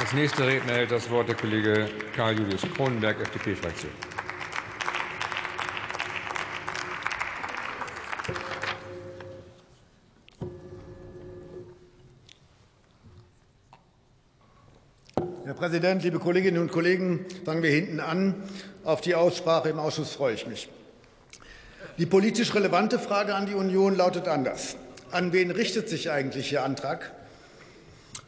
Als nächster Redner hält das Wort der Kollege Karl-Julius Kronenberg, FDP-Fraktion. Herr Präsident, liebe Kolleginnen und Kollegen! Fangen wir hinten an. Auf die Aussprache im Ausschuss freue ich mich. Die politisch relevante Frage an die Union lautet anders. An wen richtet sich eigentlich Ihr Antrag?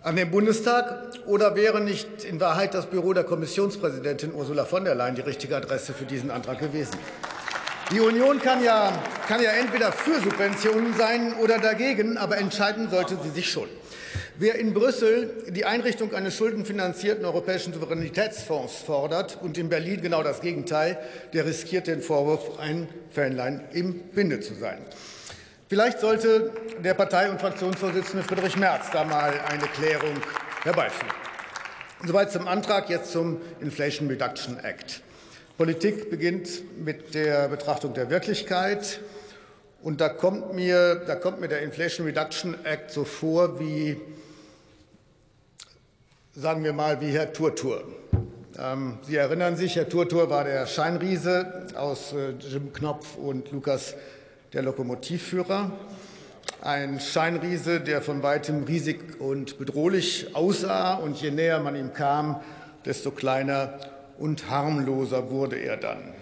An den Bundestag oder wäre nicht in Wahrheit das Büro der Kommissionspräsidentin Ursula von der Leyen die richtige Adresse für diesen Antrag gewesen? Die Union kann ja, kann ja entweder für Subventionen sein oder dagegen, aber entscheiden sollte sie sich schon. Wer in Brüssel die Einrichtung eines schuldenfinanzierten europäischen Souveränitätsfonds fordert und in Berlin genau das Gegenteil, der riskiert den Vorwurf, ein Fähnlein im Winde zu sein. Vielleicht sollte der Partei- und Fraktionsvorsitzende Friedrich Merz da mal eine Klärung herbeiführen. Soweit zum Antrag, jetzt zum Inflation Reduction Act. Politik beginnt mit der Betrachtung der Wirklichkeit. Und da kommt mir, da kommt mir der Inflation Reduction Act so vor wie sagen wir mal, wie Herr Turtur. Ähm, Sie erinnern sich, Herr Turtur war der Scheinriese aus äh, Jim Knopf und Lukas, der Lokomotivführer. Ein Scheinriese, der von weitem riesig und bedrohlich aussah. Und je näher man ihm kam, desto kleiner und harmloser wurde er dann.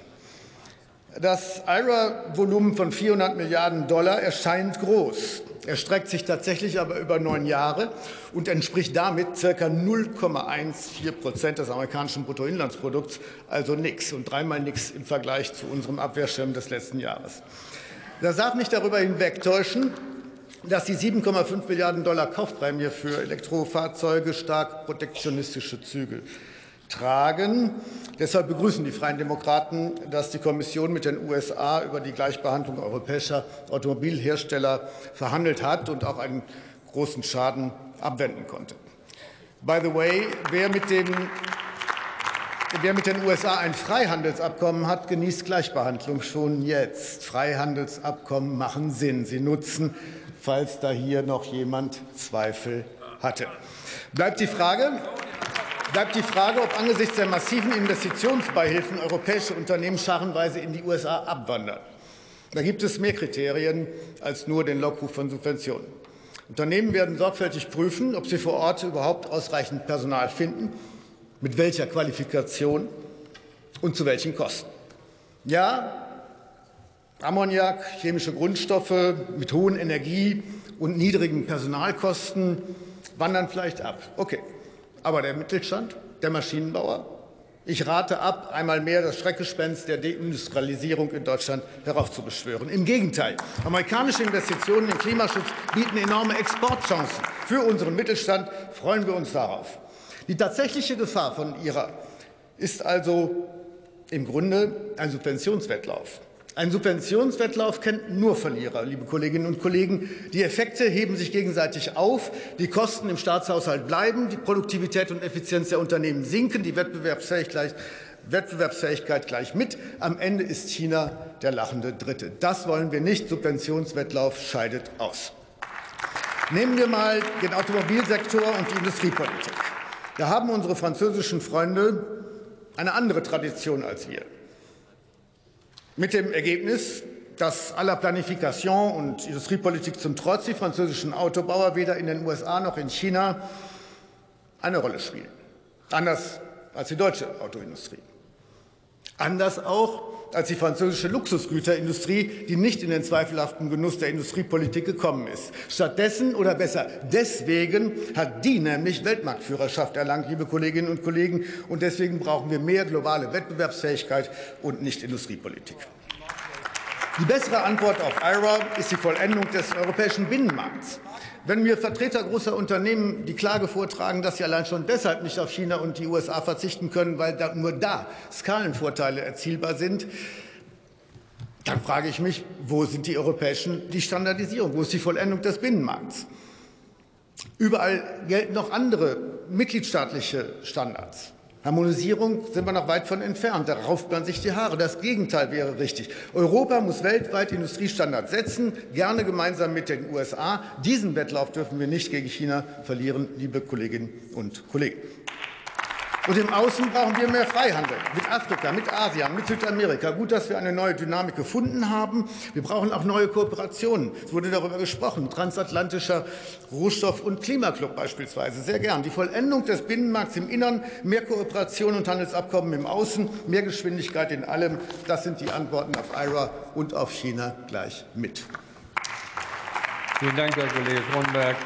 Das IRA-Volumen von 400 Milliarden Dollar erscheint groß. Er streckt sich tatsächlich aber über neun Jahre und entspricht damit ca. 0,14 Prozent des amerikanischen Bruttoinlandsprodukts, also nichts und dreimal nichts im Vergleich zu unserem Abwehrschirm des letzten Jahres. Das darf nicht darüber hinwegtäuschen, dass die 7,5 Milliarden Dollar Kaufprämie für Elektrofahrzeuge stark protektionistische Züge tragen. Deshalb begrüßen die Freien Demokraten, dass die Kommission mit den USA über die Gleichbehandlung europäischer Automobilhersteller verhandelt hat und auch einen großen Schaden abwenden konnte. By the way, wer mit, dem, wer mit den USA ein Freihandelsabkommen hat, genießt Gleichbehandlung schon jetzt. Freihandelsabkommen machen Sinn. Sie nutzen, falls da hier noch jemand Zweifel hatte. Bleibt die Frage, bleibt die Frage, ob angesichts der massiven Investitionsbeihilfen europäische Unternehmen scharenweise in die USA abwandern. Da gibt es mehr Kriterien als nur den Lockruf von Subventionen. Unternehmen werden sorgfältig prüfen, ob sie vor Ort überhaupt ausreichend Personal finden, mit welcher Qualifikation und zu welchen Kosten. Ja, Ammoniak, chemische Grundstoffe mit hohen Energie- und niedrigen Personalkosten wandern vielleicht ab. Okay. Aber der Mittelstand, der Maschinenbauer, ich rate ab, einmal mehr das Schreckgespenst der Deindustrialisierung in Deutschland heraufzubeschwören. Im Gegenteil, amerikanische Investitionen in Klimaschutz bieten enorme Exportchancen. Für unseren Mittelstand freuen wir uns darauf. Die tatsächliche Gefahr von ihrer ist also im Grunde ein Subventionswettlauf. Ein Subventionswettlauf kennt nur Verlierer, liebe Kolleginnen und Kollegen. Die Effekte heben sich gegenseitig auf, die Kosten im Staatshaushalt bleiben, die Produktivität und Effizienz der Unternehmen sinken, die Wettbewerbsfähigkeit, Wettbewerbsfähigkeit gleich mit. Am Ende ist China der lachende Dritte. Das wollen wir nicht. Subventionswettlauf scheidet aus. Nehmen wir mal den Automobilsektor und die Industriepolitik. Da haben unsere französischen Freunde eine andere Tradition als wir. Mit dem Ergebnis, dass aller Planifikation und Industriepolitik zum Trotz die französischen Autobauer weder in den USA noch in China eine Rolle spielen. Anders als die deutsche Autoindustrie. Anders auch als die französische Luxusgüterindustrie, die nicht in den zweifelhaften Genuss der Industriepolitik gekommen ist. Stattdessen oder besser deswegen hat die nämlich Weltmarktführerschaft erlangt, liebe Kolleginnen und Kollegen. Und deswegen brauchen wir mehr globale Wettbewerbsfähigkeit und nicht Industriepolitik. Die bessere Antwort auf IRA ist die Vollendung des europäischen Binnenmarkts. Wenn mir Vertreter großer Unternehmen die Klage vortragen, dass sie allein schon deshalb nicht auf China und die USA verzichten können, weil da, nur da Skalenvorteile erzielbar sind, dann frage ich mich, wo sind die europäischen, die Standardisierung, wo ist die Vollendung des Binnenmarkts? Überall gelten noch andere mitgliedstaatliche Standards. Harmonisierung sind wir noch weit von entfernt. Da rauft man sich die Haare. Das Gegenteil wäre richtig. Europa muss weltweit Industriestandards setzen, gerne gemeinsam mit den USA. Diesen Wettlauf dürfen wir nicht gegen China verlieren, liebe Kolleginnen und Kollegen. Und im Außen brauchen wir mehr Freihandel mit Afrika, mit Asien, mit Südamerika. Gut, dass wir eine neue Dynamik gefunden haben. Wir brauchen auch neue Kooperationen. Es wurde darüber gesprochen. Transatlantischer Rohstoff- und Klimaclub beispielsweise. Sehr gern. Die Vollendung des Binnenmarkts im Innern, mehr Kooperation und Handelsabkommen im Außen, mehr Geschwindigkeit in allem. Das sind die Antworten auf IRA und auf China gleich mit. Vielen Dank, Herr Kollege Kronberg.